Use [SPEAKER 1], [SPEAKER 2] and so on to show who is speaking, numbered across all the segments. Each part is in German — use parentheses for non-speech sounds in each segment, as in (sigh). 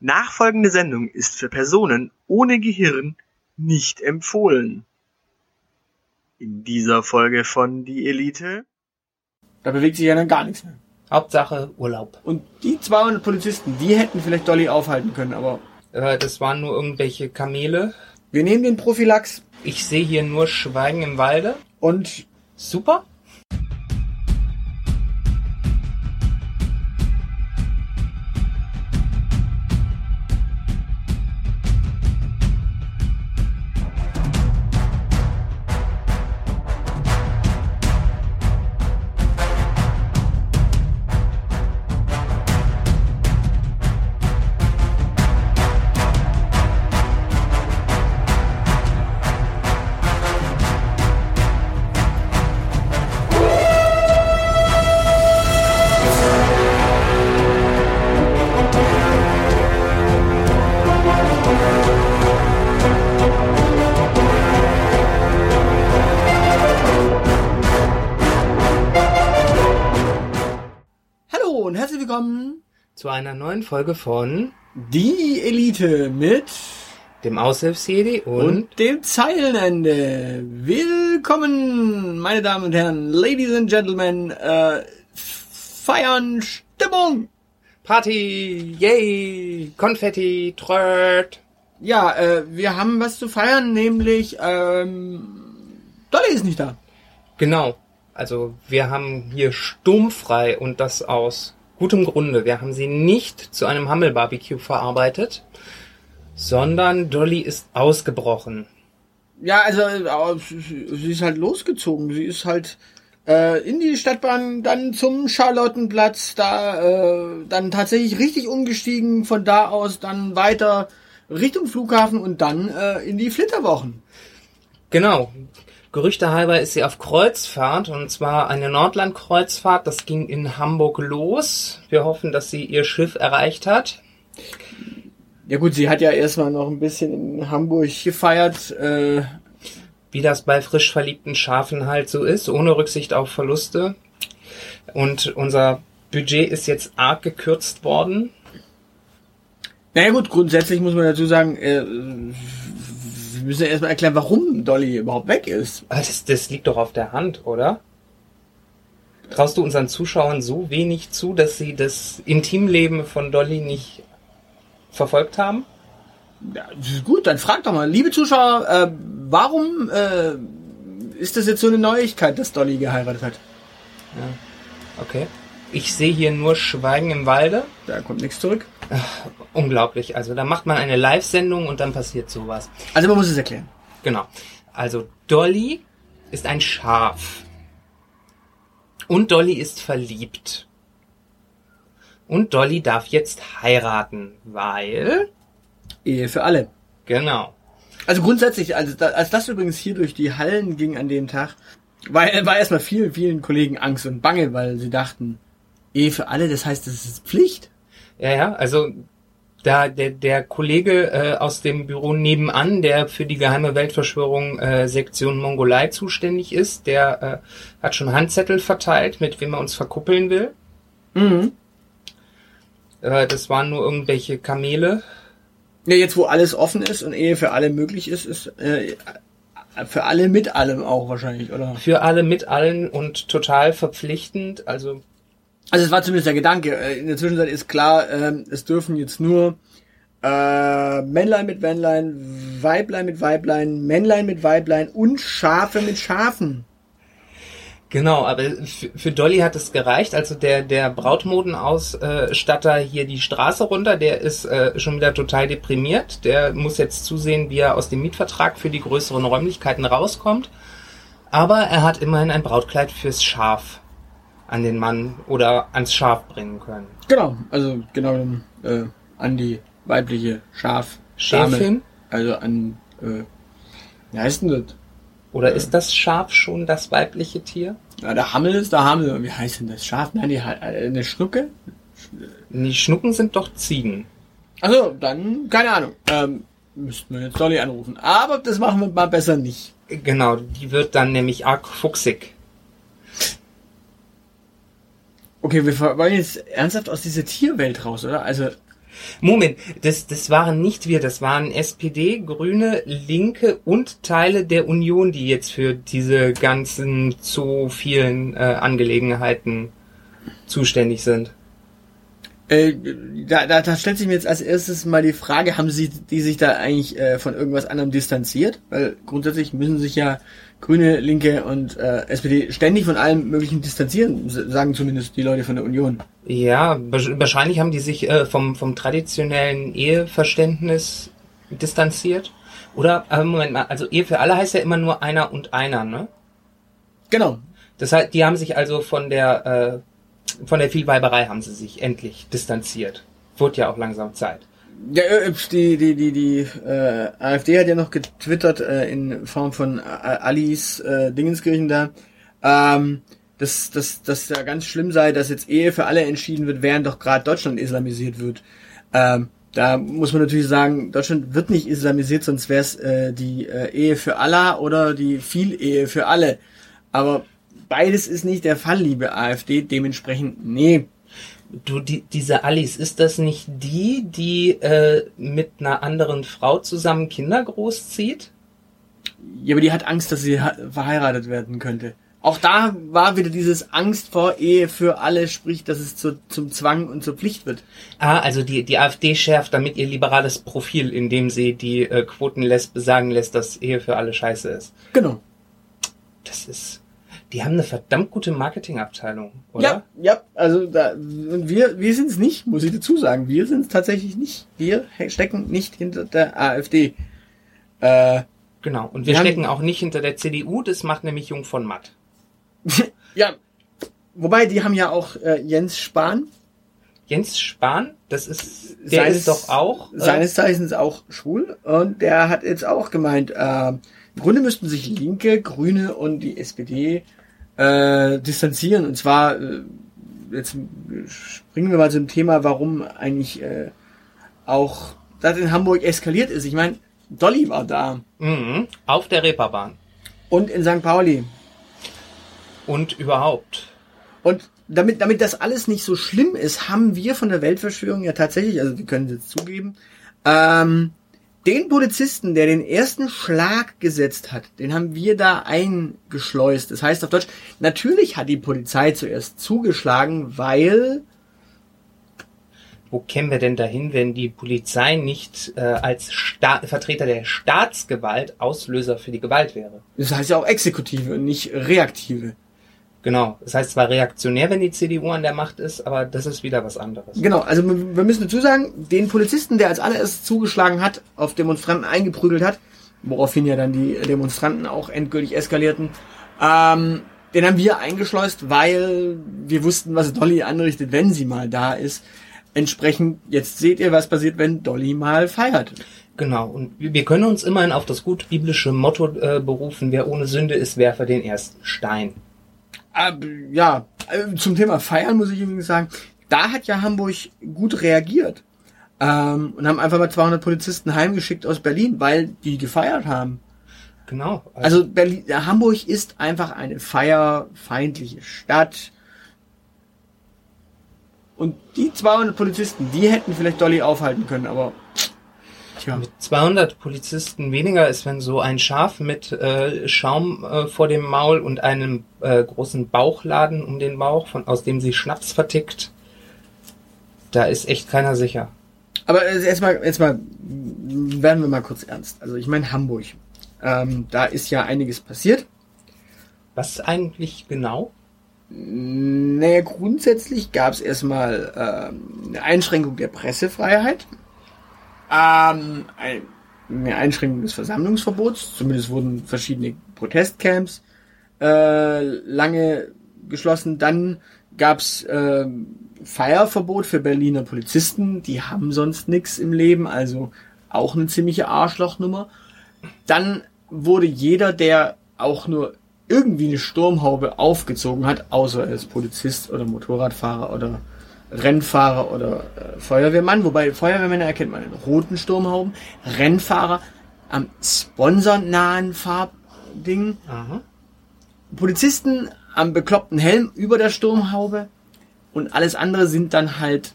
[SPEAKER 1] Nachfolgende Sendung ist für Personen ohne Gehirn nicht empfohlen. In dieser Folge von Die Elite.
[SPEAKER 2] Da bewegt sich ja dann gar nichts mehr.
[SPEAKER 3] Hauptsache Urlaub.
[SPEAKER 2] Und die 200 Polizisten, die hätten vielleicht Dolly aufhalten können, aber
[SPEAKER 3] Äh, das waren nur irgendwelche Kamele.
[SPEAKER 2] wir nehmen den Prophylax
[SPEAKER 3] Ich sehe hier nur Schweigen im Walde.
[SPEAKER 2] und
[SPEAKER 3] Super.
[SPEAKER 2] Und herzlich willkommen
[SPEAKER 3] Zu einer neuen Folge von
[SPEAKER 2] die Elite mit
[SPEAKER 3] dem Aushilfsjedi und,
[SPEAKER 2] und dem Zeilenende. Willkommen, meine Damen und Herren, Ladies and Gentlemen, äh, feiern Stimmung.
[SPEAKER 3] Party, yay, Konfetti, Tröd.
[SPEAKER 2] Ja, äh, wir haben was zu feiern, nämlich ähm, Dolly ist nicht da.
[SPEAKER 3] Genau. Also wir haben hier sturmfrei und das aus gutem Grunde. Wir haben sie nicht zu einem Hammel-Barbecue verarbeitet, sondern Dolly ist ausgebrochen.
[SPEAKER 2] Ja, also sie ist halt losgezogen. Sie ist halt äh, in die Stadtbahn, dann zum Charlottenplatz, da äh, dann tatsächlich richtig umgestiegen, von da aus dann weiter Richtung Flughafen und dann äh, in die Flitterwochen.
[SPEAKER 3] Genau. Gerüchte halber ist sie auf Kreuzfahrt und zwar eine Nordland-Kreuzfahrt. Das ging in Hamburg los. Wir hoffen, dass sie ihr Schiff erreicht hat.
[SPEAKER 2] Ja gut, sie hat ja erstmal noch ein bisschen in Hamburg gefeiert. Äh,
[SPEAKER 3] Wie das bei frisch verliebten Schafen halt so ist, ohne Rücksicht auf Verluste. Und unser Budget ist jetzt arg gekürzt worden.
[SPEAKER 2] naja gut, grundsätzlich muss man dazu sagen, äh, müssen ja erstmal erklären, warum Dolly überhaupt weg ist.
[SPEAKER 3] Aber Das, das liegt doch auf der Hand, oder? Traust du unseren Zuschauern so wenig zu, dass sie das Intimleben von Dolly nicht verfolgt haben?
[SPEAKER 2] Ja, gut, dann frag doch mal, liebe Zuschauer, äh, warum äh, ist das jetzt so eine Neuigkeit, dass Dolly geheiratet hat?
[SPEAKER 3] Okay. Ich sehe hier nur Schweigen im Walde.
[SPEAKER 2] Da kommt nichts zurück.
[SPEAKER 3] Unglaublich. Also da macht man eine Live-Sendung und dann passiert sowas.
[SPEAKER 2] Also man muss es erklären.
[SPEAKER 3] Genau. Also Dolly ist ein Schaf. Und Dolly ist verliebt. Und Dolly darf jetzt heiraten, weil...
[SPEAKER 2] Ehe für alle.
[SPEAKER 3] Genau.
[SPEAKER 2] Also grundsätzlich, also da, als das übrigens hier durch die Hallen ging an dem Tag, war, war erstmal vielen, vielen Kollegen Angst und Bange, weil sie dachten, Ehe für alle, das heißt, das ist Pflicht.
[SPEAKER 3] Ja, ja, also da der, der Kollege äh, aus dem Büro nebenan, der für die geheime Weltverschwörung äh, Sektion Mongolei zuständig ist, der äh, hat schon Handzettel verteilt, mit wem er uns verkuppeln will.
[SPEAKER 2] Mhm.
[SPEAKER 3] Äh, das waren nur irgendwelche Kamele.
[SPEAKER 2] Ja, jetzt wo alles offen ist und Ehe für alle möglich ist, ist äh, für alle mit allem auch wahrscheinlich, oder?
[SPEAKER 3] Für alle mit allen und total verpflichtend. Also
[SPEAKER 2] Also es war zumindest der Gedanke. Äh, In der Zwischenzeit ist klar, ähm, es dürfen jetzt nur äh, Männlein mit Männlein, Weiblein mit Weiblein, Männlein mit Weiblein und Schafe mit Schafen.
[SPEAKER 3] Genau, aber für, Dolly hat es gereicht. Also der, der Brautmodenausstatter hier die Straße runter, der ist äh, schon wieder total deprimiert. Der muss jetzt zusehen, wie er aus dem Mietvertrag für die größeren Räumlichkeiten rauskommt. Aber er hat immerhin ein Brautkleid fürs Schaf an den Mann oder ans Schaf bringen können.
[SPEAKER 2] Genau, also genau äh, an die weibliche Schaf.
[SPEAKER 3] Schäfin?
[SPEAKER 2] Also an, äh, wie heißt denn das?
[SPEAKER 3] Oder ist das Schaf schon das weibliche Tier?
[SPEAKER 2] Ja, der Hammel ist der Hammel. Wie heißt denn das? Schaf? Nein, die, äh, eine Schnucke?
[SPEAKER 3] Die Schnucken sind doch Ziegen.
[SPEAKER 2] Also, dann, keine Ahnung. Ähm, müssten wir jetzt Dolly anrufen. Aber das machen wir mal besser nicht.
[SPEAKER 3] Genau, die wird dann nämlich arg fuchsig.
[SPEAKER 2] Okay, wir wollen jetzt ernsthaft aus dieser Tierwelt raus, oder? Also,
[SPEAKER 3] Moment, das, das waren nicht wir, das waren SPD, Grüne, Linke und Teile der Union, die jetzt für diese ganzen zu vielen äh, Angelegenheiten zuständig sind.
[SPEAKER 2] Äh, da, da, da stellt sich mir jetzt als erstes mal die Frage, haben sie die sich da eigentlich äh, von irgendwas anderem distanziert? Weil grundsätzlich müssen sich ja Grüne, Linke und äh, SPD ständig von allem Möglichen distanzieren, sagen zumindest die Leute von der Union.
[SPEAKER 3] Ja, wahrscheinlich haben die sich äh, vom, vom traditionellen Eheverständnis distanziert. Oder, äh, Moment mal, also Ehe für alle heißt ja immer nur einer und einer, ne?
[SPEAKER 2] Genau.
[SPEAKER 3] Das heißt, die haben sich also von der, äh, von der Vielweiberei haben sie sich endlich distanziert. Wurde ja auch langsam Zeit.
[SPEAKER 2] Ja, äh, die, die, die, die äh, AfD hat ja noch getwittert äh, in Form von Alice äh, Dingenskirchen da, ähm, dass, dass, dass ja ganz schlimm sei, dass jetzt Ehe für alle entschieden wird, während doch gerade Deutschland islamisiert wird. Ähm, da muss man natürlich sagen, Deutschland wird nicht islamisiert, sonst wäre es äh, die äh, Ehe für Allah oder die Viel-Ehe für alle. Aber beides ist nicht der Fall, liebe AfD. Dementsprechend, nee,
[SPEAKER 3] Du, die, diese Alice, ist das nicht die, die äh, mit einer anderen Frau zusammen Kinder großzieht?
[SPEAKER 2] Ja, aber die hat Angst, dass sie verheiratet werden könnte. Auch da war wieder dieses Angst vor Ehe für alle, sprich, dass es zu, zum Zwang und zur Pflicht wird.
[SPEAKER 3] Ah, also die, die AfD schärft damit ihr liberales Profil, indem sie die äh, Quoten lässt, besagen lässt, dass Ehe für alle scheiße ist.
[SPEAKER 2] Genau.
[SPEAKER 3] Das ist die haben eine verdammt gute Marketingabteilung, oder?
[SPEAKER 2] Ja, ja, also da, wir, wir sind es nicht, muss ich dazu sagen. Wir sind es tatsächlich nicht. Wir stecken nicht hinter der AfD.
[SPEAKER 3] Äh, genau, und wir, wir stecken auch nicht hinter der CDU, das macht nämlich Jung von Matt. (laughs)
[SPEAKER 2] ja, wobei die haben ja auch äh, Jens Spahn.
[SPEAKER 3] Jens Spahn, das ist, der seines, ist doch auch.
[SPEAKER 2] Äh, seines Zeichens auch schwul und der hat jetzt auch gemeint, äh, im Grunde müssten sich Linke, Grüne und die SPD äh, distanzieren. Und zwar, äh, jetzt springen wir mal zum Thema, warum eigentlich äh, auch das in Hamburg eskaliert ist. Ich meine, Dolly war da.
[SPEAKER 3] Mhm, auf der Reeperbahn.
[SPEAKER 2] Und in St. Pauli.
[SPEAKER 3] Und überhaupt.
[SPEAKER 2] Und damit, damit das alles nicht so schlimm ist, haben wir von der Weltverschwörung ja tatsächlich, also wir können es jetzt zugeben, ähm, den Polizisten, der den ersten Schlag gesetzt hat, den haben wir da eingeschleust. Das heißt auf Deutsch, natürlich hat die Polizei zuerst zugeschlagen, weil
[SPEAKER 3] wo kämen wir denn dahin, wenn die Polizei nicht äh, als Sta Vertreter der Staatsgewalt Auslöser für die Gewalt wäre?
[SPEAKER 2] Das heißt ja auch Exekutive und nicht Reaktive.
[SPEAKER 3] Genau. Das heißt zwar reaktionär, wenn die CDU an der Macht ist, aber das ist wieder was anderes.
[SPEAKER 2] Genau. Also wir müssen dazu sagen, den Polizisten, der als allererstes zugeschlagen hat, auf Demonstranten eingeprügelt hat, woraufhin ja dann die Demonstranten auch endgültig eskalierten, ähm, den haben wir eingeschleust, weil wir wussten, was Dolly anrichtet, wenn sie mal da ist. Entsprechend, jetzt seht ihr, was passiert, wenn Dolly mal feiert.
[SPEAKER 3] Genau, und wir können uns immerhin auf das gut biblische Motto äh, berufen, wer ohne Sünde ist, werfe den ersten Stein.
[SPEAKER 2] Äh, ja, äh, zum Thema Feiern muss ich übrigens sagen, da hat ja Hamburg gut reagiert. Ähm, und haben einfach mal 200 Polizisten heimgeschickt aus Berlin, weil die gefeiert haben.
[SPEAKER 3] Genau.
[SPEAKER 2] Also, also Berlin, Hamburg ist einfach eine feierfeindliche Stadt. Und die 200 Polizisten, die hätten vielleicht Dolly aufhalten können, aber
[SPEAKER 3] Tja. Mit 200 Polizisten weniger ist, wenn so ein Schaf mit äh, Schaum äh, vor dem Maul und einem äh, großen Bauchladen um den Bauch, von, aus dem sie Schnaps vertickt, da ist echt keiner sicher.
[SPEAKER 2] Aber jetzt mal, jetzt mal, werden wir mal kurz ernst. Also ich meine Hamburg. Ähm, da ist ja einiges passiert.
[SPEAKER 3] Was eigentlich genau?
[SPEAKER 2] Naja, grundsätzlich gab es erstmal ähm, eine Einschränkung der Pressefreiheit. Ähm, eine Einschränkung des Versammlungsverbots. Zumindest wurden verschiedene Protestcamps äh, lange geschlossen. Dann gab's äh, Feierverbot für Berliner Polizisten. Die haben sonst nichts im Leben, also auch eine ziemliche Arschlochnummer. Dann wurde jeder, der auch nur irgendwie eine Sturmhaube aufgezogen hat, außer er ist Polizist oder Motorradfahrer oder Rennfahrer oder äh, Feuerwehrmann, wobei Feuerwehrmänner erkennt man in roten Sturmhauben, Rennfahrer am sponsornahen Farbding, Aha. Polizisten am bekloppten Helm über der Sturmhaube und alles andere sind dann halt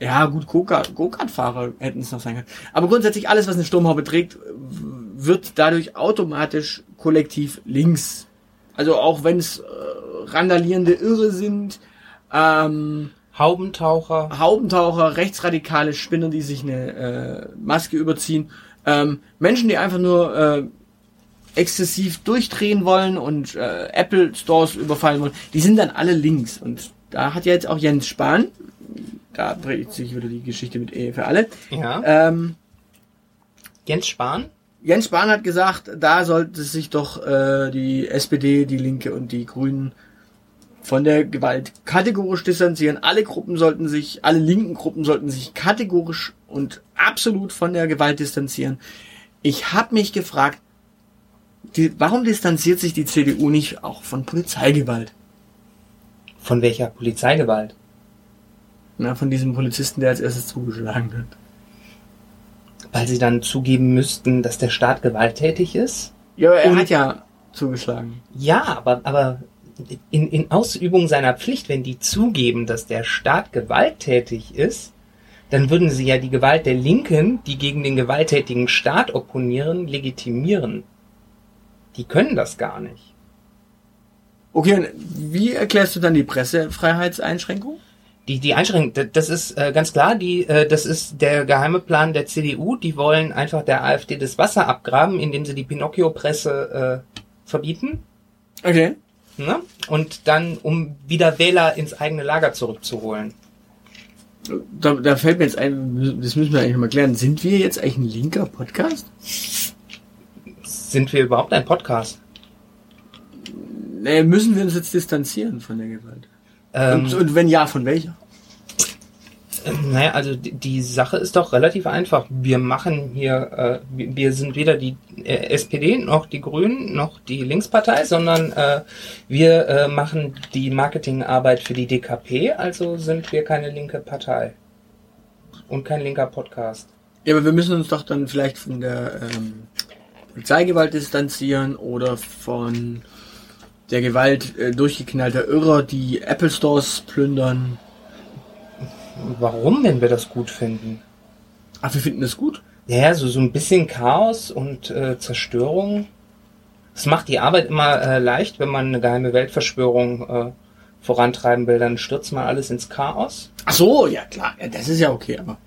[SPEAKER 2] Ja, gut, Go-Kart- Go-Kart-Fahrer hätten es noch sein können. Aber grundsätzlich alles, was eine Sturmhaube trägt, wird dadurch automatisch kollektiv links. Also auch wenn es äh, randalierende Irre sind, ähm,
[SPEAKER 3] Haubentaucher.
[SPEAKER 2] Haubentaucher, rechtsradikale Spinner, die sich eine äh, Maske überziehen, ähm, Menschen, die einfach nur äh, exzessiv durchdrehen wollen und äh, Apple Stores überfallen wollen, die sind dann alle links. Und da hat ja jetzt auch Jens Spahn, da dreht sich wieder die Geschichte mit Ehe für alle,
[SPEAKER 3] Ja.
[SPEAKER 2] ähm,
[SPEAKER 3] Jens Spahn.
[SPEAKER 2] Jens Spahn hat gesagt, da sollte sich doch äh, die SPD, die Linke und die Grünen von der Gewalt kategorisch distanzieren. Alle Gruppen sollten sich, alle linken Gruppen sollten sich kategorisch und absolut von der Gewalt distanzieren. Ich habe mich gefragt, die, warum distanziert sich die CDU nicht auch von Polizeigewalt?
[SPEAKER 3] Von welcher Polizeigewalt?
[SPEAKER 2] Na, von diesem Polizisten, der als erstes zugeschlagen wird.
[SPEAKER 3] Weil sie dann zugeben müssten, dass der Staat gewalttätig ist?
[SPEAKER 2] Ja, er
[SPEAKER 3] Und-
[SPEAKER 2] hat ja zugeschlagen.
[SPEAKER 3] Ja, aber, aber in, in Ausübung seiner Pflicht, wenn die zugeben, dass der Staat gewalttätig ist, dann würden sie ja die Gewalt der Linken, die gegen den gewalttätigen Staat opponieren, legitimieren. Die können das gar nicht.
[SPEAKER 2] Okay, und wie erklärst du dann die Pressefreiheitseinschränkung?
[SPEAKER 3] Die, die Einschränkung, das ist äh, ganz klar, die, äh, das ist der geheime Plan der CDU. Die wollen einfach der AfD das Wasser abgraben, indem sie die Pinocchio-Presse äh, verbieten.
[SPEAKER 2] Okay.
[SPEAKER 3] Ne? Und dann, um wieder Wähler ins eigene Lager zurückzuholen.
[SPEAKER 2] Da, da fällt mir jetzt ein, das müssen wir eigentlich mal klären. Sind wir jetzt eigentlich ein linker Podcast?
[SPEAKER 3] Sind wir überhaupt ein Podcast?
[SPEAKER 2] Nee, müssen wir uns jetzt distanzieren von der Gewalt?
[SPEAKER 3] Ähm,
[SPEAKER 2] und, und wenn ja, von welcher?
[SPEAKER 3] Naja, also die, die Sache ist doch relativ einfach. Wir machen hier, äh, wir, sind weder die äh, SPD noch die Grünen noch die Linkspartei, sondern äh, wir äh, machen die Marketingarbeit für die DKP, also sind wir keine linke Partei. Und kein linker Podcast.
[SPEAKER 2] Ja, aber wir müssen uns doch dann vielleicht von der ähm, Polizeigewalt distanzieren oder von der Gewalt äh, durchgeknallter Irrer, die Apple Stores plündern.
[SPEAKER 3] Warum, wenn wir das gut finden?
[SPEAKER 2] Ach, wir finden das gut.
[SPEAKER 3] Ja, so, so ein bisschen Chaos und äh, Zerstörung. Es macht die Arbeit immer äh, leicht, wenn man eine geheime Weltverschwörung äh, vorantreiben will, dann stürzt man alles ins Chaos.
[SPEAKER 2] Ach so, ja klar, ja, das ist ja okay, aber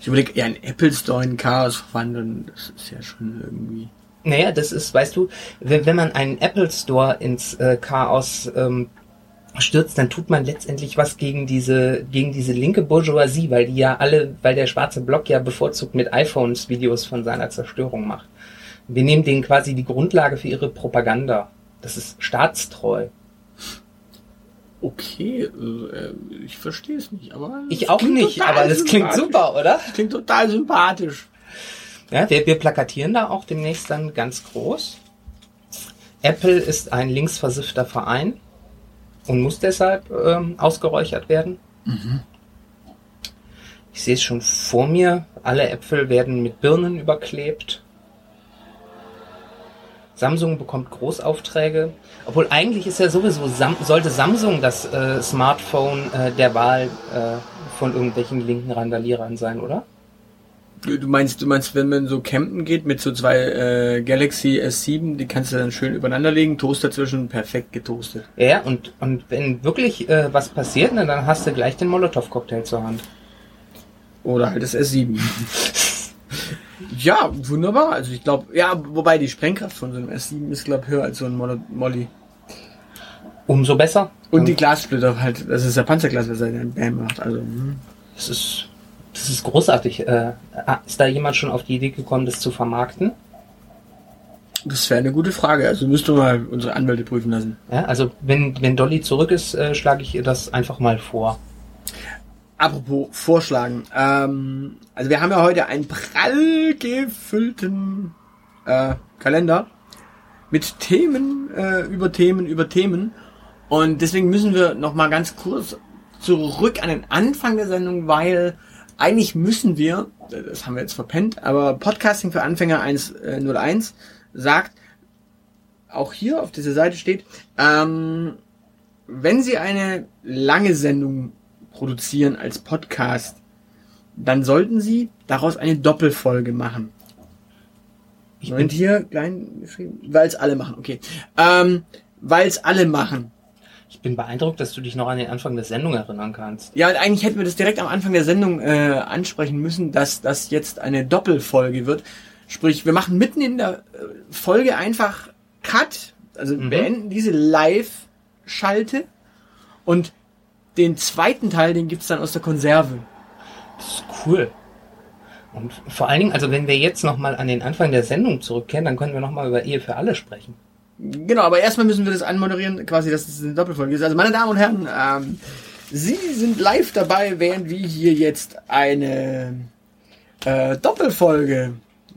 [SPEAKER 2] ich überlege, ja, ein Apple Store in Chaos verwandeln, das ist ja schon irgendwie.
[SPEAKER 3] Naja, das ist, weißt du, wenn, wenn man einen Apple Store ins äh, Chaos ähm, stürzt, dann tut man letztendlich was gegen diese, gegen diese linke Bourgeoisie, weil die ja alle, weil der schwarze Block ja bevorzugt mit iPhones Videos von seiner Zerstörung macht. Wir nehmen denen quasi die Grundlage für ihre Propaganda. Das ist staatstreu.
[SPEAKER 2] Okay, äh, ich verstehe es nicht, aber.
[SPEAKER 3] Ich auch nicht, aber das klingt super, oder?
[SPEAKER 2] Das klingt total sympathisch.
[SPEAKER 3] Ja, wir, wir plakatieren da auch demnächst dann ganz groß. Apple ist ein linksversiffter Verein und muss deshalb ähm, ausgeräuchert werden. Ich sehe es schon vor mir. Alle Äpfel werden mit Birnen überklebt. Samsung bekommt Großaufträge. Obwohl eigentlich ist ja sowieso, Sam sollte Samsung das äh, Smartphone äh, der Wahl äh, von irgendwelchen linken Randalierern sein, oder?
[SPEAKER 2] Du meinst, du meinst, wenn man so campen geht mit so zwei äh, Galaxy S7, die kannst du dann schön übereinander legen, Toast dazwischen, perfekt getoastet.
[SPEAKER 3] Ja, und, und wenn wirklich äh, was passiert, na, dann hast du gleich den Molotow-Cocktail zur Hand.
[SPEAKER 2] Oder halt das S7. (laughs) ja, wunderbar. Also ich glaube, ja, wobei die Sprengkraft von so einem S7 ist, glaube höher als so ein Mol Molly.
[SPEAKER 3] Umso besser.
[SPEAKER 2] Und die Glassplitter halt, das ist der Panzerglas, was er dann Bam macht. Also, hm.
[SPEAKER 3] Das ist, das ist großartig. Äh, ist da jemand schon auf die Idee gekommen, das zu vermarkten?
[SPEAKER 2] das wäre eine gute Frage. Also müsste mal unsere Anwälte prüfen lassen.
[SPEAKER 3] Ja, also wenn, wenn Dolly zurück ist, äh, schlage ich ihr das einfach mal vor.
[SPEAKER 2] Apropos Vorschlagen. Ähm, also wir haben ja heute einen prall gefüllten äh, Kalender mit Themen äh, über Themen über Themen. Und deswegen müssen wir noch mal ganz kurz zurück an den Anfang der Sendung, weil eigentlich müssen wir, das haben wir jetzt verpennt, aber Podcasting für Anfänger 101 sagt, auch hier auf dieser Seite steht, ähm, wenn Sie eine lange Sendung produzieren als Podcast, dann sollten sie daraus eine Doppelfolge machen.
[SPEAKER 3] Ich bin,
[SPEAKER 2] hier klein geschrieben, weil es alle machen, okay. Ähm, weil es alle machen.
[SPEAKER 3] Ich bin beeindruckt, dass du dich noch an den Anfang der Sendung erinnern kannst.
[SPEAKER 2] Ja, und eigentlich hätten wir das direkt am Anfang der Sendung äh, ansprechen müssen, dass das jetzt eine Doppelfolge wird. Sprich, wir machen mitten in der äh, Folge einfach Cut, also beenden diese Live-Schalte und den zweiten Teil, den gibt's dann aus der Konserve.
[SPEAKER 3] Das ist cool. Und vor allen Dingen, also wenn wir jetzt nochmal an den Anfang der Sendung zurückkehren, dann können wir nochmal über Ehe für alle sprechen.
[SPEAKER 2] Genau, aber erstmal müssen wir das anmoderieren, quasi, dass es eine Doppelfolge ist. Also, meine Damen und Herren, ähm, Sie sind live dabei, während wir hier jetzt eine äh, Doppelfolge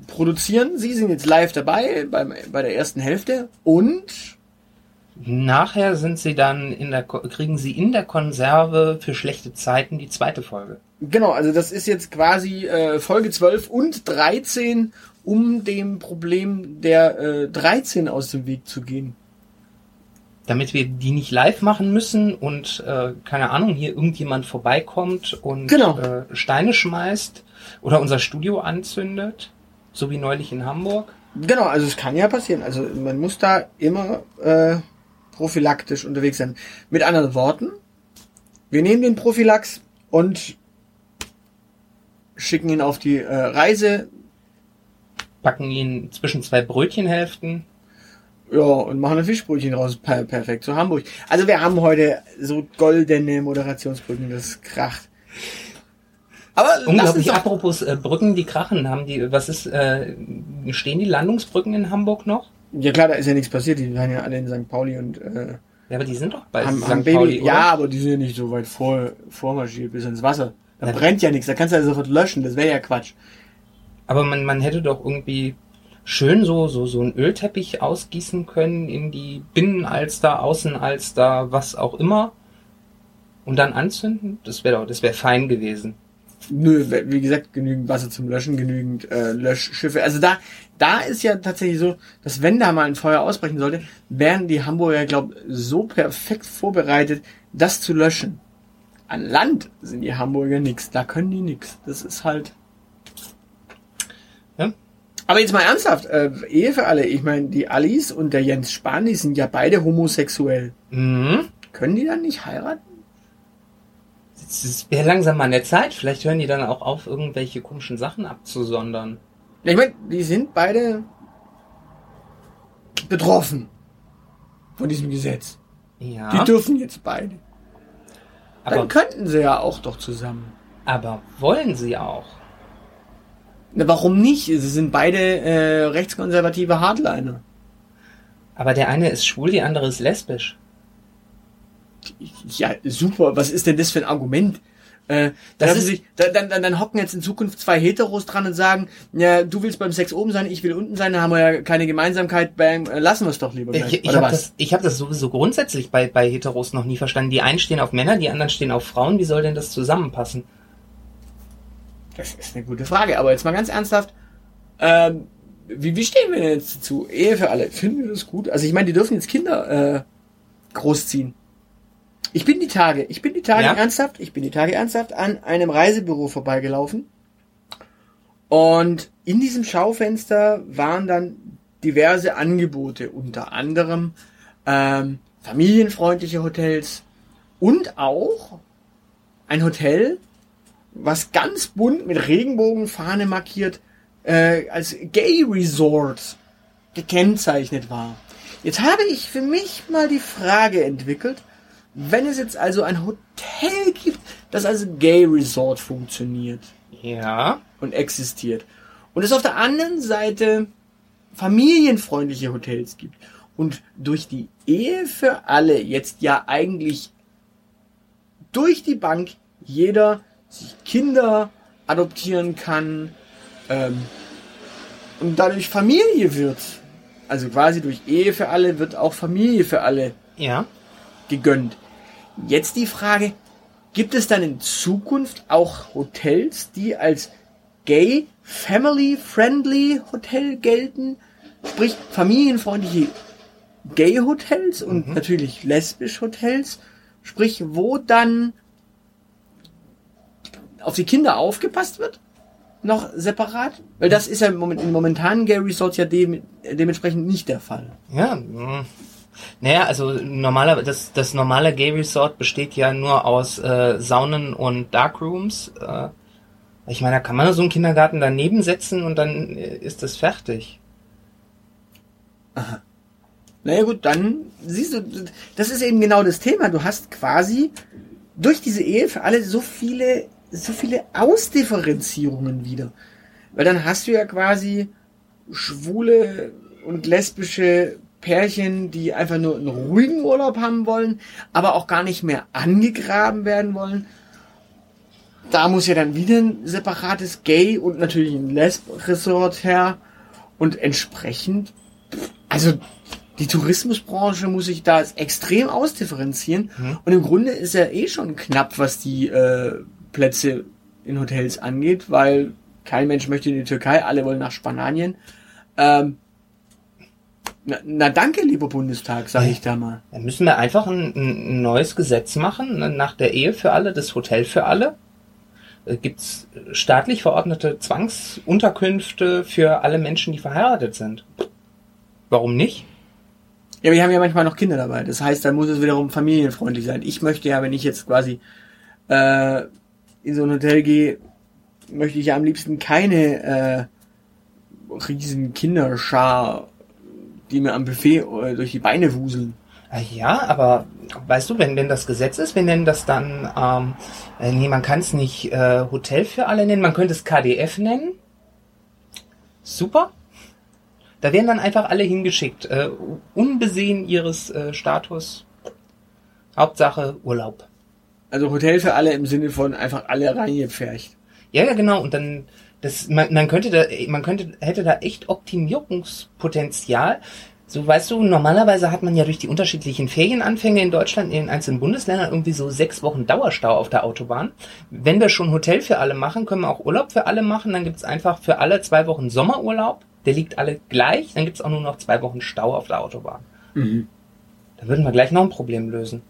[SPEAKER 2] produzieren. Sie sind jetzt live dabei beim, bei der ersten Hälfte und
[SPEAKER 3] Nachher sind sie dann in der, kriegen sie in der Konserve für schlechte Zeiten die zweite Folge.
[SPEAKER 2] genau, also das ist jetzt quasi äh, Folge 12 und 13, um dem Problem der äh, 13 aus dem Weg zu gehen.
[SPEAKER 3] Damit wir die nicht live machen müssen und, äh, keine Ahnung, hier irgendjemand vorbeikommt und
[SPEAKER 2] Genau.
[SPEAKER 3] äh, Steine schmeißt oder unser Studio anzündet, so wie neulich in Hamburg.
[SPEAKER 2] Genau, also es kann ja passieren. Also man muss da immer äh, prophylaktisch unterwegs sein. Mit anderen Worten, wir nehmen den Prophylax und schicken ihn auf die äh, Reise,
[SPEAKER 3] packen ihn zwischen zwei Brötchenhälften.
[SPEAKER 2] ja, und machen ein Fischbrötchen raus. Per perfekt, zu Hamburg. Also wir haben heute so goldene Moderationsbrücken, das kracht. Aber
[SPEAKER 3] Unglaublich. Apropos äh, Brücken, die krachen, haben die, was ist, äh, stehen die Landungsbrücken in Hamburg noch?
[SPEAKER 2] Ja klar, da ist ja nichts passiert. Die waren ja alle in St. Pauli und äh,
[SPEAKER 3] Ja, aber die sind doch bei
[SPEAKER 2] haben,
[SPEAKER 3] St.
[SPEAKER 2] haben
[SPEAKER 3] Pauli,
[SPEAKER 2] Baby.
[SPEAKER 3] oder?
[SPEAKER 2] Ja, aber die sind ja nicht so weit vor, vormarschiert bis ins Wasser. Da
[SPEAKER 3] Ja.
[SPEAKER 2] brennt ja nichts, da kannst du ja sofort löschen, das wäre ja Quatsch.
[SPEAKER 3] Aber man, man hätte doch irgendwie schön so, so, so einen Ölteppich ausgießen können in die Binnenalster, Außenalster, was auch immer. Und dann anzünden? Das wäre doch, das wäre fein gewesen.
[SPEAKER 2] Nö, wie gesagt, genügend Wasser zum Löschen, genügend äh, Löschschiffe. Also da, da ist ja tatsächlich so, dass wenn da mal ein Feuer ausbrechen sollte, wären die Hamburger, glaub, so perfekt vorbereitet, das zu löschen. An Land sind die Hamburger nix, da können die nix. Das ist halt.
[SPEAKER 3] Ja?
[SPEAKER 2] Aber jetzt mal ernsthaft, äh, Ehe für alle. Ich meine, die Alice und der Jens Spahn, die sind ja beide homosexuell.
[SPEAKER 3] Mhm.
[SPEAKER 2] Können die dann nicht heiraten?
[SPEAKER 3] Es wäre langsam mal an der Zeit. Vielleicht hören die dann auch auf, irgendwelche komischen Sachen abzusondern.
[SPEAKER 2] Ich meine, die sind beide betroffen von diesem Gesetz. Die
[SPEAKER 3] Ja.
[SPEAKER 2] dürfen jetzt beide. Dann
[SPEAKER 3] Aber,
[SPEAKER 2] könnten sie ja auch doch zusammen.
[SPEAKER 3] aber wollen sie auch?
[SPEAKER 2] Na, warum nicht? Sie sind beide äh, rechtskonservative Hardliner.
[SPEAKER 3] Aber der eine ist schwul, die andere ist lesbisch.
[SPEAKER 2] Ja, super. Was ist denn das für ein Argument? Äh,
[SPEAKER 3] Das ist-
[SPEAKER 2] sich, dann, dann, dann, hocken jetzt in Zukunft zwei Heteros dran und sagen, ja, du willst beim Sex oben sein, ich will unten sein, dann haben wir ja keine Gemeinsamkeit, bang, äh, lassen wir es doch lieber gleich.
[SPEAKER 3] Ich, ich habe das, ich hab das sowieso grundsätzlich bei, bei Heteros noch nie verstanden. Die einen stehen auf Männer, die anderen stehen auf Frauen. Wie soll denn das zusammenpassen?
[SPEAKER 2] Das ist eine gute Frage, aber jetzt mal ganz ernsthaft. Ähm, wie, wie stehen wir denn jetzt dazu? Ehe für alle. Finden wir das gut? Also ich meine, die dürfen jetzt Kinder äh, großziehen. Ich bin die Tage, ich bin die Tage
[SPEAKER 3] Ja?
[SPEAKER 2] ernsthaft, ich bin die Tage ernsthaft an einem Reisebüro vorbeigelaufen. Und in diesem Schaufenster waren dann diverse Angebote, unter anderem ähm, familienfreundliche Hotels und auch ein Hotel, was ganz bunt mit Regenbogenfahne markiert äh, als Gay Resort gekennzeichnet war. Jetzt habe ich für mich mal die Frage entwickelt, wenn es jetzt also ein Hotel gibt, das als Gay Resort funktioniert
[SPEAKER 3] Ja.
[SPEAKER 2] und existiert und es auf der anderen Seite familienfreundliche Hotels gibt und durch die Ehe für alle jetzt ja eigentlich durch die Bank jeder sich Kinder adoptieren kann ähm, und dadurch Familie wird. Also quasi durch Ehe für alle wird auch Familie für alle
[SPEAKER 3] Ja.
[SPEAKER 2] gegönnt. Jetzt die Frage, gibt es dann in Zukunft auch Hotels, die als gay, family friendly Hotel gelten? Sprich, familienfreundliche gay Hotels und natürlich lesbisch Hotels? Sprich, wo dann auf die Kinder aufgepasst wird? Noch separat? Weil das ist ja im Moment, in momentanen Gay Resorts ja dem, dementsprechend nicht der Fall.
[SPEAKER 3] Ja, mh. naja, also normaler, das, das normale Gay Resort besteht ja nur aus äh, Saunen und Darkrooms. Äh, ich meine, da kann man so einen Kindergarten daneben setzen und dann äh, ist das fertig.
[SPEAKER 2] Naja gut, dann siehst du, das ist eben genau das Thema. Du hast quasi durch diese Ehe für alle so viele, so viele Ausdifferenzierungen wieder. Weil dann hast du ja quasi schwule und lesbische Pärchen, die einfach nur einen ruhigen Urlaub haben wollen, aber auch gar nicht mehr angegraben werden wollen. Da muss ja dann wieder ein separates Gay und natürlich ein Lesb-Resort her. Und entsprechend, also die Tourismusbranche muss sich da extrem ausdifferenzieren.
[SPEAKER 3] Mhm.
[SPEAKER 2] Und im Grunde ist ja eh schon knapp, was die äh, Plätze in Hotels angeht, weil kein Mensch möchte in die Türkei, alle wollen nach Spanien. Ähm, na, na danke, lieber Bundestag, sage ich da mal.
[SPEAKER 3] Dann müssen wir einfach ein, ein neues Gesetz machen, ne, nach der Ehe für alle, das Hotel für alle. Äh, Gibt's staatlich verordnete Zwangsunterkünfte für alle Menschen, die verheiratet sind? Warum nicht?
[SPEAKER 2] Ja, wir haben ja manchmal noch Kinder dabei. Das heißt, dann muss es wiederum familienfreundlich sein. Ich möchte ja, wenn ich jetzt quasi äh, in so ein Hotel gehe, möchte ich ja am liebsten keine äh, riesen Kinderschar, die mir am Buffet äh, durch die Beine wuseln.
[SPEAKER 3] Ah Ja, aber weißt du, wenn denn das Gesetz ist, wir nennen das dann, ähm, äh, nee, man kann es nicht äh, Hotel für alle nennen, man könnte es KDF nennen. Super. Da werden dann einfach alle hingeschickt, äh, unbesehen ihres äh, Status. Hauptsache Urlaub.
[SPEAKER 2] Also Hotel für alle im Sinne von einfach alle reingepfercht.
[SPEAKER 3] Ja, ja, genau. Und dann, das, man, man könnte da, man könnte, hätte da echt Optimierungspotenzial. So, weißt du, normalerweise hat man ja durch die unterschiedlichen Ferienanfänge in Deutschland in den einzelnen Bundesländern irgendwie so sechs Wochen Dauerstau auf der Autobahn. Wenn wir schon Hotel für alle machen, können wir auch Urlaub für alle machen. Dann gibt's einfach für alle zwei Wochen Sommerurlaub. Der liegt alle gleich. Dann gibt's auch nur noch zwei Wochen Stau auf der Autobahn. Da würden wir gleich noch ein Problem lösen.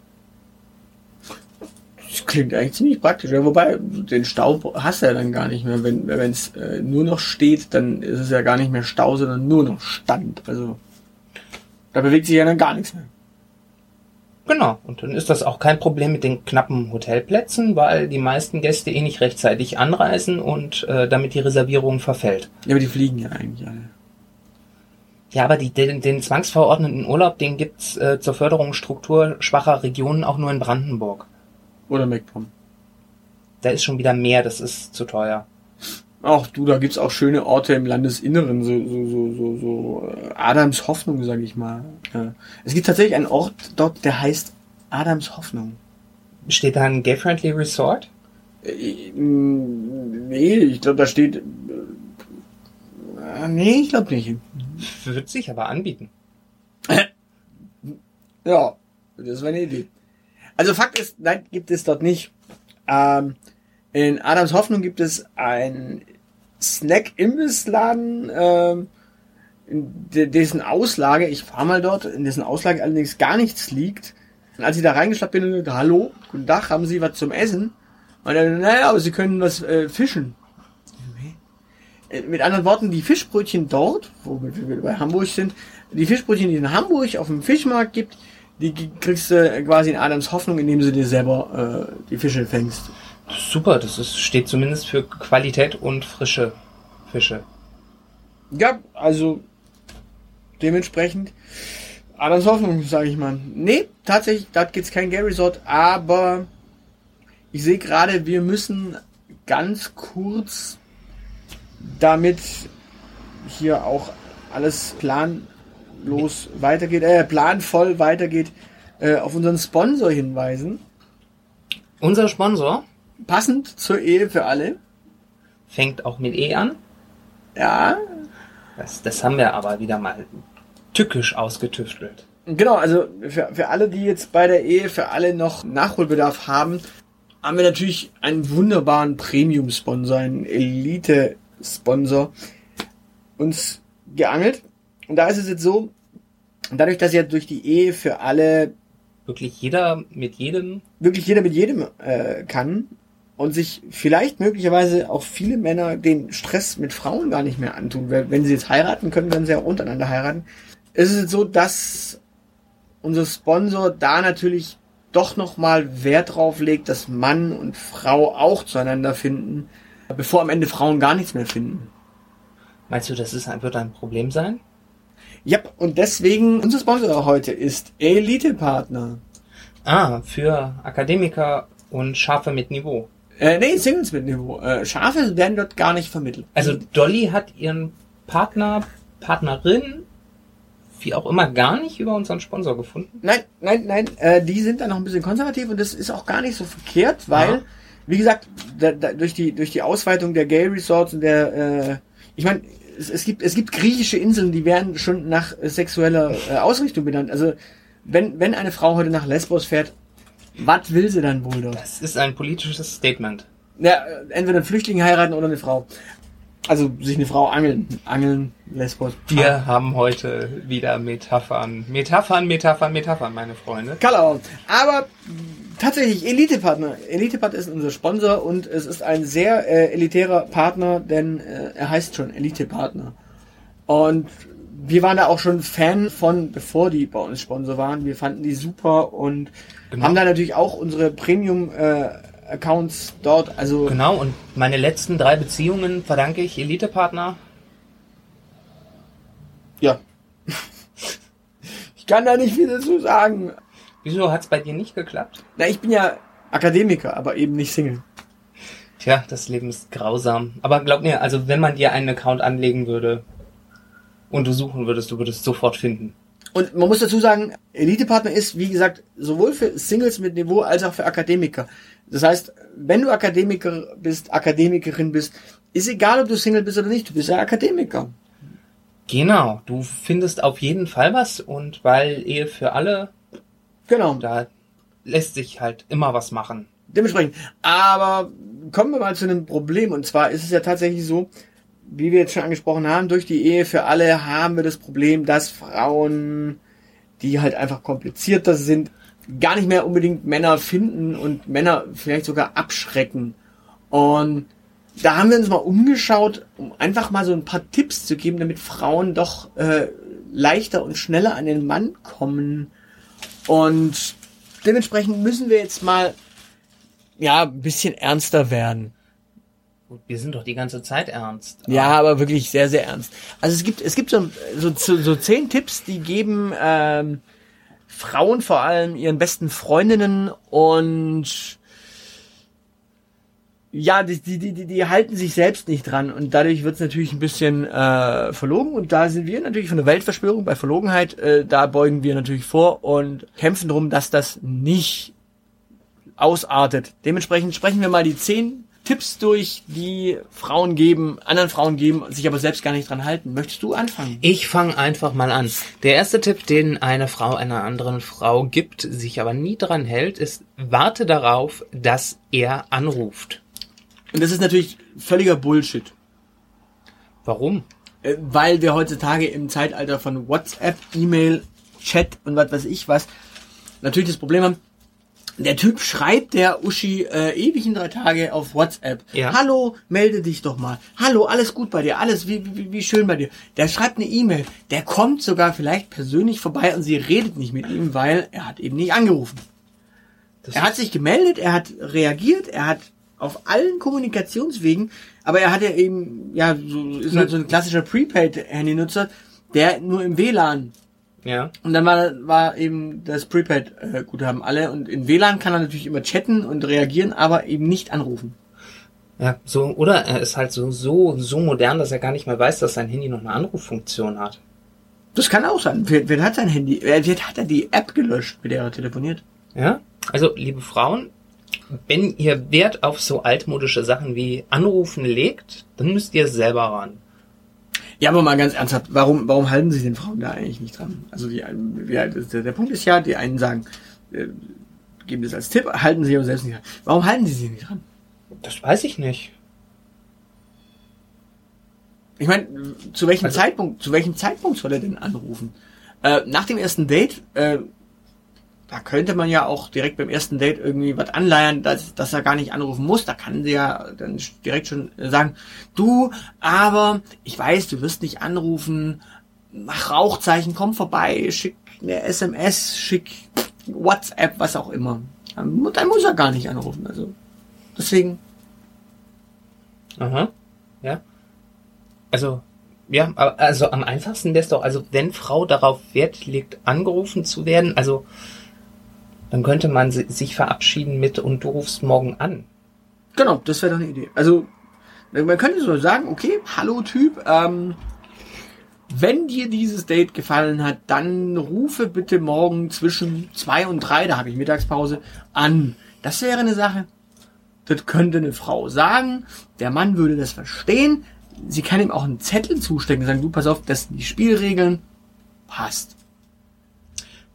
[SPEAKER 2] Das klingt eigentlich ziemlich praktisch. Ja, wobei, den Stau hast du ja dann gar nicht mehr. Wenn es äh, nur noch steht, dann ist es ja gar nicht mehr Stau, sondern nur noch Stand. Also da bewegt sich ja dann gar nichts mehr.
[SPEAKER 3] Genau. Und dann ist das auch kein Problem mit den knappen Hotelplätzen, weil die meisten Gäste eh nicht rechtzeitig anreisen und äh, damit die Reservierung verfällt.
[SPEAKER 2] Ja, aber die fliegen ja eigentlich alle.
[SPEAKER 3] Ja, aber die, den, den zwangsverordneten Urlaub, den gibt's äh, zur Förderung strukturschwacher Regionen auch nur in Brandenburg.
[SPEAKER 2] Oder MacPom.
[SPEAKER 3] Da ist schon wieder mehr, das ist zu teuer.
[SPEAKER 2] Ach du, da gibt's auch schöne Orte im Landesinneren, so, so, so, so, so äh, Adams Hoffnung, sag ich mal. Ja. Es gibt tatsächlich einen Ort dort, der heißt Adams Hoffnung.
[SPEAKER 3] Steht da ein Gay-Friendly Resort?
[SPEAKER 2] Äh, mm, Nee, ich glaube, da steht. äh, Nee, ich glaube nicht.
[SPEAKER 3] Wird sich aber anbieten.
[SPEAKER 2] Ja, das war eine Idee. Also Fakt ist, nein, gibt es dort nicht. Ähm, in Adams Hoffnung gibt es ein Snack-Imbissladen, ähm, in de- dessen Auslage, ich war mal dort, in dessen Auslage allerdings gar nichts liegt. Und als ich da reingeschlappt bin, hallo, guten Tag, haben Sie was zum Essen? Und dann, naja, aber Sie können was äh, fischen. Äh, Mit anderen Worten, die Fischbrötchen dort, wo wir bei Hamburg sind, die Fischbrötchen, die es in Hamburg auf dem Fischmarkt gibt, die kriegst du quasi in Adams Hoffnung, indem du dir selber äh, die Fische fängst.
[SPEAKER 3] Super, das ist, steht zumindest für Qualität und frische Fische.
[SPEAKER 2] Ja, also dementsprechend Adams Hoffnung, sage ich mal. Nee, tatsächlich, da gibt's kein Gay Resort, aber ich sehe gerade, wir müssen ganz kurz damit hier auch alles planlos weitergeht, äh, planvoll weitergeht, äh, auf unseren Sponsor hinweisen.
[SPEAKER 3] Unser Sponsor
[SPEAKER 2] Passend zur Ehe für alle.
[SPEAKER 3] fängt auch mit E an.
[SPEAKER 2] Ja,
[SPEAKER 3] Das, das haben wir aber wieder mal tückisch ausgetüftelt.
[SPEAKER 2] Genau, also für, für alle, die jetzt bei der Ehe, für alle noch Nachholbedarf haben, haben wir natürlich einen wunderbaren Premium-Sponsor, einen Elite-Sponsor uns geangelt. Und da ist es jetzt so, dadurch, dass ja durch die Ehe für alle
[SPEAKER 3] Wirklich jeder mit jedem.
[SPEAKER 2] wirklich jeder mit jedem äh, kann, und sich vielleicht möglicherweise auch viele Männer den Stress mit Frauen gar nicht mehr antun. Weil Wenn sie jetzt heiraten können, können sie auch untereinander heiraten. Es ist so, dass unser Sponsor da natürlich doch nochmal Wert drauf legt, dass Mann und Frau auch zueinander finden, bevor am Ende Frauen gar nichts mehr finden.
[SPEAKER 3] Meinst du, das ist, wird ein Problem sein?
[SPEAKER 2] Ja, und deswegen, unser Sponsor heute ist Elite Partner.
[SPEAKER 3] Ah, für Akademiker und Schafe mit Niveau.
[SPEAKER 2] Äh, nee, Singles mit Niveau. Äh, Schafe werden dort gar nicht vermittelt.
[SPEAKER 3] Also Dolly hat ihren Partner, Partnerin, wie auch immer, gar nicht über unseren Sponsor gefunden.
[SPEAKER 2] Nein, nein, nein, äh, die sind da noch ein bisschen konservativ und das ist auch gar nicht so verkehrt, weil,
[SPEAKER 3] Ja.
[SPEAKER 2] wie gesagt, da, da, durch die durch die Ausweitung der Gay Resorts und der, äh, ich meine, es, es gibt es gibt griechische Inseln, die werden schon nach sexueller äh, Ausrichtung benannt. Also wenn wenn eine Frau heute nach Lesbos fährt, was will sie dann wohl dort?
[SPEAKER 3] Das ist ein politisches Statement.
[SPEAKER 2] Ja, entweder einen Flüchtling heiraten oder eine Frau. Also sich eine Frau angeln, angeln, Lesbos.
[SPEAKER 3] Wir haben heute wieder Metaphern. Metaphern, Metaphern, Metaphern, meine Freunde.
[SPEAKER 2] Kalau. Aber tatsächlich Elite-Partner. Elite-Partner ist unser Sponsor und es ist ein sehr äh, elitärer Partner, denn äh, er heißt schon Elite-Partner. Und wir waren da auch schon Fan von, bevor die bei uns Sponsor waren. Wir fanden die super und
[SPEAKER 3] Genau.
[SPEAKER 2] haben da natürlich auch unsere Premium-Accounts dort. Also
[SPEAKER 3] Genau, und meine letzten drei Beziehungen verdanke ich Elite-Partner.
[SPEAKER 2] ja. (laughs) ich kann da nicht viel dazu sagen.
[SPEAKER 3] Wieso hat's bei dir nicht geklappt?
[SPEAKER 2] Na, ich bin ja Akademiker, aber eben nicht Single.
[SPEAKER 3] Tja, das Leben ist grausam. Aber glaub mir, also wenn man dir einen Account anlegen würde und du suchen würdest, du würdest sofort finden.
[SPEAKER 2] Und man muss dazu sagen, Elite-Partner ist, wie gesagt, sowohl für Singles mit Niveau als auch für Akademiker. Das heißt, wenn du Akademiker bist, Akademikerin bist, ist egal, ob du Single bist oder nicht, du bist ja Akademiker.
[SPEAKER 3] Genau, du findest auf jeden Fall was und weil Ehe für alle,
[SPEAKER 2] Genau.
[SPEAKER 3] da lässt sich halt immer was machen.
[SPEAKER 2] Dementsprechend. Aber kommen wir mal zu einem Problem. Und zwar ist es ja tatsächlich so, wie wir jetzt schon angesprochen haben, durch die Ehe für alle haben wir das Problem, dass Frauen, die halt einfach komplizierter sind, gar nicht mehr unbedingt Männer finden und Männer vielleicht sogar abschrecken. Und da haben wir uns mal umgeschaut, um einfach mal so ein paar Tipps zu geben, damit Frauen doch äh, leichter und schneller an den Mann kommen. Und dementsprechend müssen wir jetzt mal ja ein bisschen ernster werden.
[SPEAKER 3] Gut, wir sind doch die ganze Zeit ernst.
[SPEAKER 2] Ja, aber wirklich sehr, sehr ernst. Also es gibt, es gibt so, so, so, so zehn Tipps, die geben ähm, Frauen vor allem ihren besten Freundinnen und ja, die, die, die, die halten sich selbst nicht dran und dadurch wird es natürlich ein bisschen äh, verlogen und da sind wir natürlich von der Weltverschwörung bei Verlogenheit, äh, da beugen wir natürlich vor und kämpfen darum, dass das nicht ausartet. Dementsprechend sprechen wir mal die zehn Tipps durch, die Frauen geben, anderen Frauen geben, sich aber selbst gar nicht dran halten. Möchtest du anfangen?
[SPEAKER 3] Ich fange einfach mal an. Der erste Tipp, den eine Frau einer anderen Frau gibt, sich aber nie dran hält, ist, warte darauf, dass er anruft.
[SPEAKER 2] Und das ist natürlich völliger Bullshit.
[SPEAKER 3] Warum?
[SPEAKER 2] Äh, Weil wir heutzutage im Zeitalter von WhatsApp, E-Mail, Chat und was weiß ich was natürlich das Problem haben, der Typ schreibt der Uschi äh, ewig in drei Tage auf WhatsApp.
[SPEAKER 3] Ja.
[SPEAKER 2] Hallo, melde dich doch mal. Hallo, alles gut bei dir, alles wie, wie, wie schön bei dir. Der schreibt eine E-Mail. Der kommt sogar vielleicht persönlich vorbei und sie redet nicht mit ihm, weil er hat eben nicht angerufen.
[SPEAKER 3] Das
[SPEAKER 2] Er hat sich gemeldet, er hat reagiert, er hat auf allen Kommunikationswegen, aber er hat ja eben, ja, so, ist halt so ein klassischer Prepaid-Handynutzer, der nur im WLAN.
[SPEAKER 3] Ja.
[SPEAKER 2] Und dann war, war eben das Prepaid-Guthaben alle und in WLAN kann er natürlich immer chatten und reagieren, aber eben nicht anrufen.
[SPEAKER 3] Ja, so, oder er ist halt so, so, so modern, dass er gar nicht mehr weiß, dass sein Handy noch eine Anruffunktion hat.
[SPEAKER 2] Das kann auch sein. Wer, wer hat sein Handy, wer, wer hat er die App gelöscht, mit der er telefoniert?
[SPEAKER 3] Ja? Also, liebe Frauen, wenn ihr Wert auf so altmodische Sachen wie Anrufen legt, dann müsst ihr selber ran.
[SPEAKER 2] Ja, aber mal ganz ernsthaft, warum, warum halten sich den Frauen da eigentlich nicht dran? Also die, ja, der, Punkt ist ja, die einen sagen, äh, geben das als Tipp, halten sich aber selbst nicht dran. Warum halten sie sich nicht dran?
[SPEAKER 3] Das weiß ich nicht.
[SPEAKER 2] Ich meine, zu welchem
[SPEAKER 3] Also-
[SPEAKER 2] Zeitpunkt, zu welchem Zeitpunkt soll er denn anrufen? Äh, nach dem ersten Date, äh, da könnte man ja auch direkt beim ersten Date irgendwie was anleiern, dass, dass er gar nicht anrufen muss. Da kann sie ja dann direkt schon sagen, du, aber ich weiß, du wirst nicht anrufen, mach Rauchzeichen, komm vorbei, schick eine SMS, schick WhatsApp, was auch immer. Dann muss er gar nicht anrufen. Also deswegen.
[SPEAKER 3] Aha. Ja. Also, ja, also am einfachsten wäre es doch, also wenn Frau darauf Wert legt, angerufen zu werden, also dann könnte man sich verabschieden mit und du rufst morgen an.
[SPEAKER 2] Genau, das wäre doch eine Idee. Also man könnte so sagen, okay, hallo Typ, ähm, wenn dir dieses Date gefallen hat, dann rufe bitte morgen zwischen zwei und drei, da habe ich Mittagspause, an. Das wäre eine Sache. Das könnte eine Frau sagen. Der Mann würde das verstehen. Sie kann ihm auch einen Zettel zustecken und sagen, du pass auf, das sind die Spielregeln. Passt.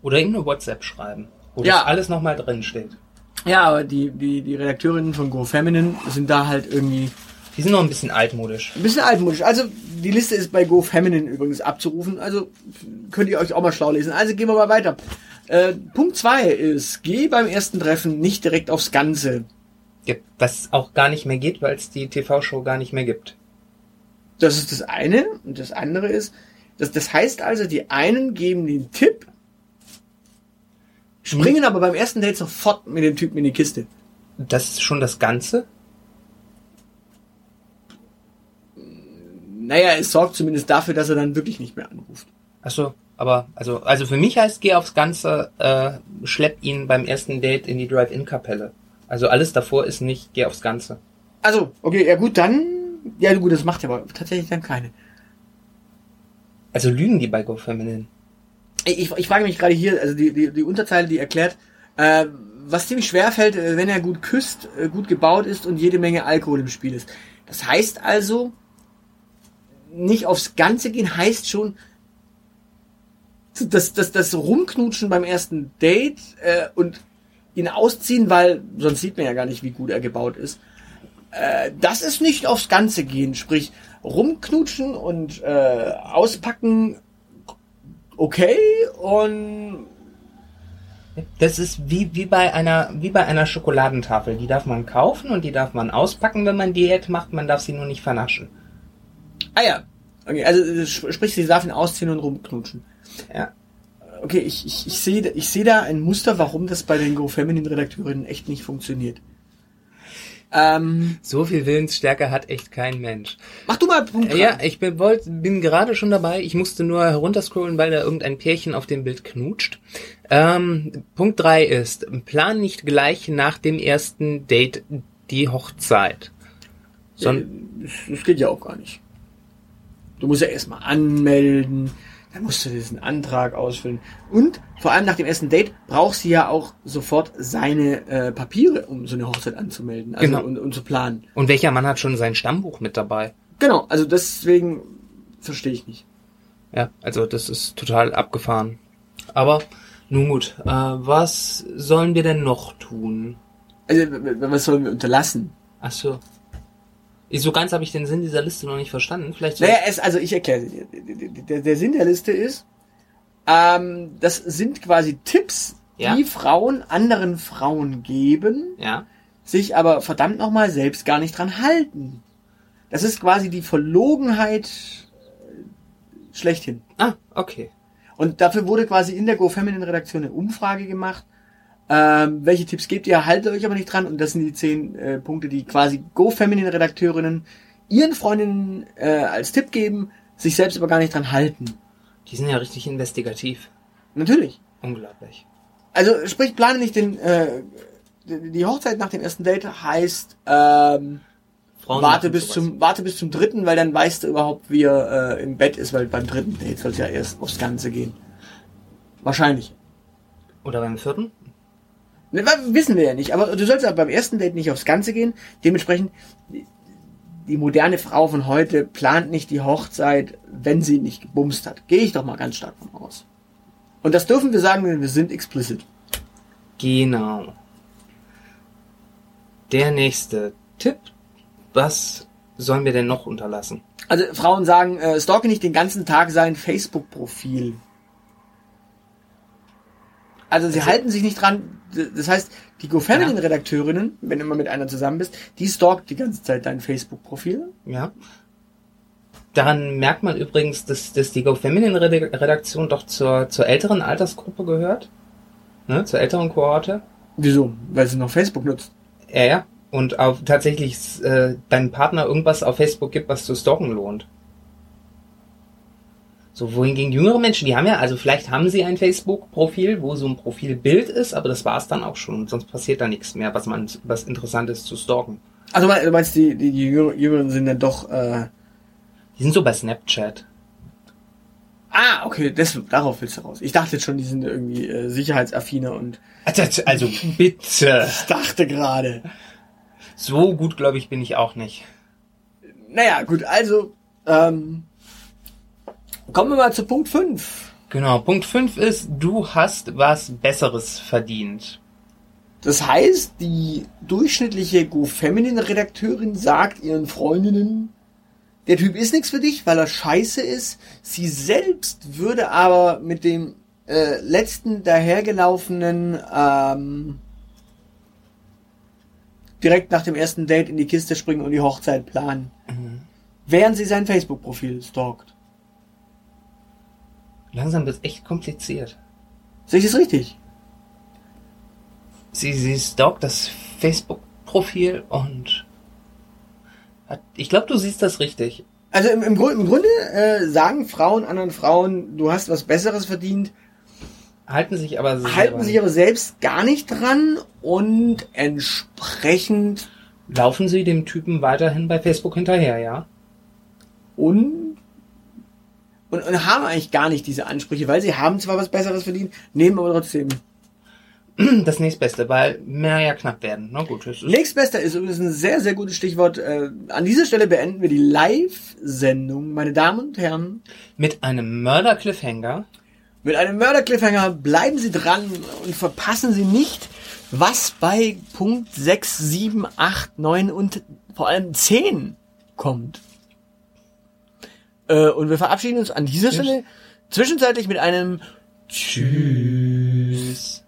[SPEAKER 3] Oder ihm eine WhatsApp schreiben, wo ja. das alles nochmal drin steht.
[SPEAKER 2] Ja, aber die, die, die Redakteurinnen von Go Feminine sind da halt irgendwie
[SPEAKER 3] die sind noch ein bisschen altmodisch.
[SPEAKER 2] Ein bisschen altmodisch. Also die Liste ist bei Go Feminine übrigens abzurufen. Also könnt ihr euch auch mal schlau lesen. Also gehen wir mal weiter. Äh, Punkt zwei ist, geh beim ersten Treffen nicht direkt aufs Ganze.
[SPEAKER 3] Ja, was auch gar nicht mehr geht, weil es die TV-Show gar nicht mehr gibt.
[SPEAKER 2] Das ist das eine. Und das andere ist, das, das heißt also, die einen geben den Tipp, springen aber beim ersten Date sofort mit dem Typen in die Kiste.
[SPEAKER 3] Das ist schon das Ganze?
[SPEAKER 2] Naja, es sorgt zumindest dafür, dass er dann wirklich nicht mehr anruft.
[SPEAKER 3] Achso, aber also also für mich heißt geh aufs Ganze, äh, schlepp ihn beim ersten Date in die Drive-In-Kapelle. Also alles davor ist nicht geh aufs Ganze.
[SPEAKER 2] Also, okay, ja gut, dann. Ja gut, das macht ja aber tatsächlich dann keine.
[SPEAKER 3] Also lügen die bei Go Feminine?
[SPEAKER 2] Ich, ich frage mich gerade hier, also die, die, die Unterzeile, die erklärt, äh, was ziemlich schwer fällt, äh, wenn er gut küsst, äh, gut gebaut ist und jede Menge Alkohol im Spiel ist. Das heißt also, nicht aufs Ganze gehen heißt schon, das, das, das Rumknutschen beim ersten Date äh, und ihn ausziehen, weil sonst sieht man ja gar nicht, wie gut er gebaut ist. Äh, das ist nicht aufs Ganze gehen, sprich rumknutschen und äh, auspacken, okay und
[SPEAKER 3] das ist wie, wie bei einer wie bei einer Schokoladentafel. Die darf man kaufen und die darf man auspacken, wenn man Diät macht. Man darf sie nur nicht vernaschen.
[SPEAKER 2] Ah ja. Okay, also sprich, sie darf ihn ausziehen und rumknutschen.
[SPEAKER 3] Ja.
[SPEAKER 2] Okay, ich, ich, ich sehe ich seh da ein Muster, warum das bei den Go Feminine Redakteurinnen echt nicht funktioniert.
[SPEAKER 3] Ähm, so viel Willensstärke hat echt kein Mensch.
[SPEAKER 2] Mach du mal
[SPEAKER 3] Punkt. Äh, ja, ich bin, wollt, bin gerade schon dabei. Ich musste nur herunterscrollen, weil da irgendein Pärchen auf dem Bild knutscht. Ähm, Punkt drei ist, plan nicht gleich nach dem ersten Date die Hochzeit.
[SPEAKER 2] Son das geht ja auch gar nicht. Du musst ja erstmal anmelden, dann musst du diesen Antrag ausfüllen. Und vor allem nach dem ersten Date brauchst du ja auch sofort seine äh, Papiere, um so eine Hochzeit anzumelden also genau. und, und zu planen.
[SPEAKER 3] Und welcher Mann hat schon sein Stammbuch mit dabei?
[SPEAKER 2] Genau, also deswegen verstehe ich nicht.
[SPEAKER 3] Ja, also das ist total abgefahren. Aber nun gut, äh, was sollen wir denn noch tun?
[SPEAKER 2] Also, was sollen wir unterlassen?
[SPEAKER 3] Ach so. So ganz habe ich den Sinn dieser Liste noch nicht verstanden. Vielleicht
[SPEAKER 2] naja, es, also ich erkläre dir. Der, der Sinn der Liste ist, ähm, das sind quasi Tipps, ja? die Frauen anderen Frauen geben,
[SPEAKER 3] ja?
[SPEAKER 2] sich aber verdammt nochmal selbst gar nicht dran halten. Das ist quasi die Verlogenheit äh, schlechthin.
[SPEAKER 3] Ah, okay.
[SPEAKER 2] Und dafür wurde quasi in der Go Feminine Redaktion eine Umfrage gemacht, ähm, welche Tipps gebt ihr? Haltet euch aber nicht dran. Und das sind die zehn äh, Punkte, die quasi Go-Feminine-Redakteurinnen ihren Freundinnen äh, als Tipp geben, sich selbst aber gar nicht dran halten.
[SPEAKER 3] Die sind ja richtig investigativ.
[SPEAKER 2] Natürlich.
[SPEAKER 3] Unglaublich.
[SPEAKER 2] Also sprich, plane nicht den äh, die Hochzeit nach dem ersten Date heißt ähm, warte bis zum warte bis zum dritten, weil dann weißt du überhaupt, wie er äh, im Bett ist, weil beim dritten Date soll es ja erst aufs Ganze gehen. Wahrscheinlich.
[SPEAKER 3] Oder beim vierten?
[SPEAKER 2] Ne, wissen wir ja nicht, aber du sollst aber beim ersten Date nicht aufs Ganze gehen. Dementsprechend, die moderne Frau von heute plant nicht die Hochzeit, wenn sie nicht gebumst hat. Gehe ich doch mal ganz stark von aus. Und das dürfen wir sagen, denn wir sind explicit.
[SPEAKER 3] Genau. Der nächste Tipp. Was sollen wir denn noch unterlassen?
[SPEAKER 2] Also Frauen sagen, äh, stalke nicht den ganzen Tag sein Facebook-Profil. Also sie halten sich nicht dran. Das heißt, die GoFamily-Redakteurinnen, wenn du immer mit einer zusammen bist, die stalkt die ganze Zeit dein Facebook-Profil.
[SPEAKER 3] Ja. Daran merkt man übrigens, dass, dass die GoFeminine-Redaktion doch zur, zur älteren Altersgruppe gehört. Ne? Zur älteren Kohorte.
[SPEAKER 2] Wieso? Weil sie noch Facebook nutzt.
[SPEAKER 3] Ja, ja. Und auf tatsächlich äh, deinem Partner irgendwas auf Facebook gibt, was zu stalken lohnt. So, wohingegen jüngere Menschen, die haben ja, also vielleicht haben sie ein Facebook-Profil, wo so ein Profilbild ist, aber das war's dann auch schon. Sonst passiert da nichts mehr, was man, was interessant ist zu stalken.
[SPEAKER 2] Also du meinst, die, die, die Jüngeren sind dann doch, äh,
[SPEAKER 3] Die sind so bei Snapchat.
[SPEAKER 2] Ah, okay, das, darauf willst du raus. Ich dachte jetzt schon, die sind irgendwie äh, sicherheitsaffiner und
[SPEAKER 3] Also, also bitte.
[SPEAKER 2] ich dachte gerade.
[SPEAKER 3] So gut, glaube ich, bin ich auch nicht.
[SPEAKER 2] Naja, gut, also, ähm, kommen wir mal zu Punkt 5.
[SPEAKER 3] Genau, Punkt 5 ist, du hast was Besseres verdient.
[SPEAKER 2] Das heißt, die durchschnittliche Go-Feminine-Redakteurin sagt ihren Freundinnen, der Typ ist nichts für dich, weil er scheiße ist. Sie selbst würde aber mit dem äh, letzten dahergelaufenen ähm, direkt nach dem ersten Date in die Kiste springen und die Hochzeit planen. Während sie sein Facebook-Profil stalkt.
[SPEAKER 3] Langsam wird echt kompliziert.
[SPEAKER 2] Sehe ich das richtig?
[SPEAKER 3] Sie, sie stalkt das Facebook-Profil und hat, ich glaube, du siehst das richtig.
[SPEAKER 2] Also im, im, Grund, im Grunde äh, sagen Frauen anderen Frauen, du hast was Besseres verdient,
[SPEAKER 3] Halten sich aber sehr
[SPEAKER 2] halten sich aber selbst gar nicht dran und entsprechend
[SPEAKER 3] laufen sie dem Typen weiterhin bei Facebook hinterher, ja?
[SPEAKER 2] und, und, und haben eigentlich gar nicht diese Ansprüche, weil sie haben zwar was Besseres verdient, nehmen aber trotzdem. (clears throat)
[SPEAKER 3] Das nächstbeste, weil mehr ja knapp werden. Na gut, ist
[SPEAKER 2] Nächstbester ist übrigens ein sehr, sehr gutes Stichwort. Äh, an dieser Stelle beenden wir die Live-Sendung, meine Damen und Herren.
[SPEAKER 3] mit einem Mörder-Cliffhanger.
[SPEAKER 2] Mit einem Mörder-Cliffhanger bleiben Sie dran und verpassen Sie nicht, was bei Punkt 6, 7, 8, 9 und vor allem 10 kommt. Äh, und wir verabschieden uns an dieser Stelle zwischenzeitlich mit einem
[SPEAKER 3] Tschüss.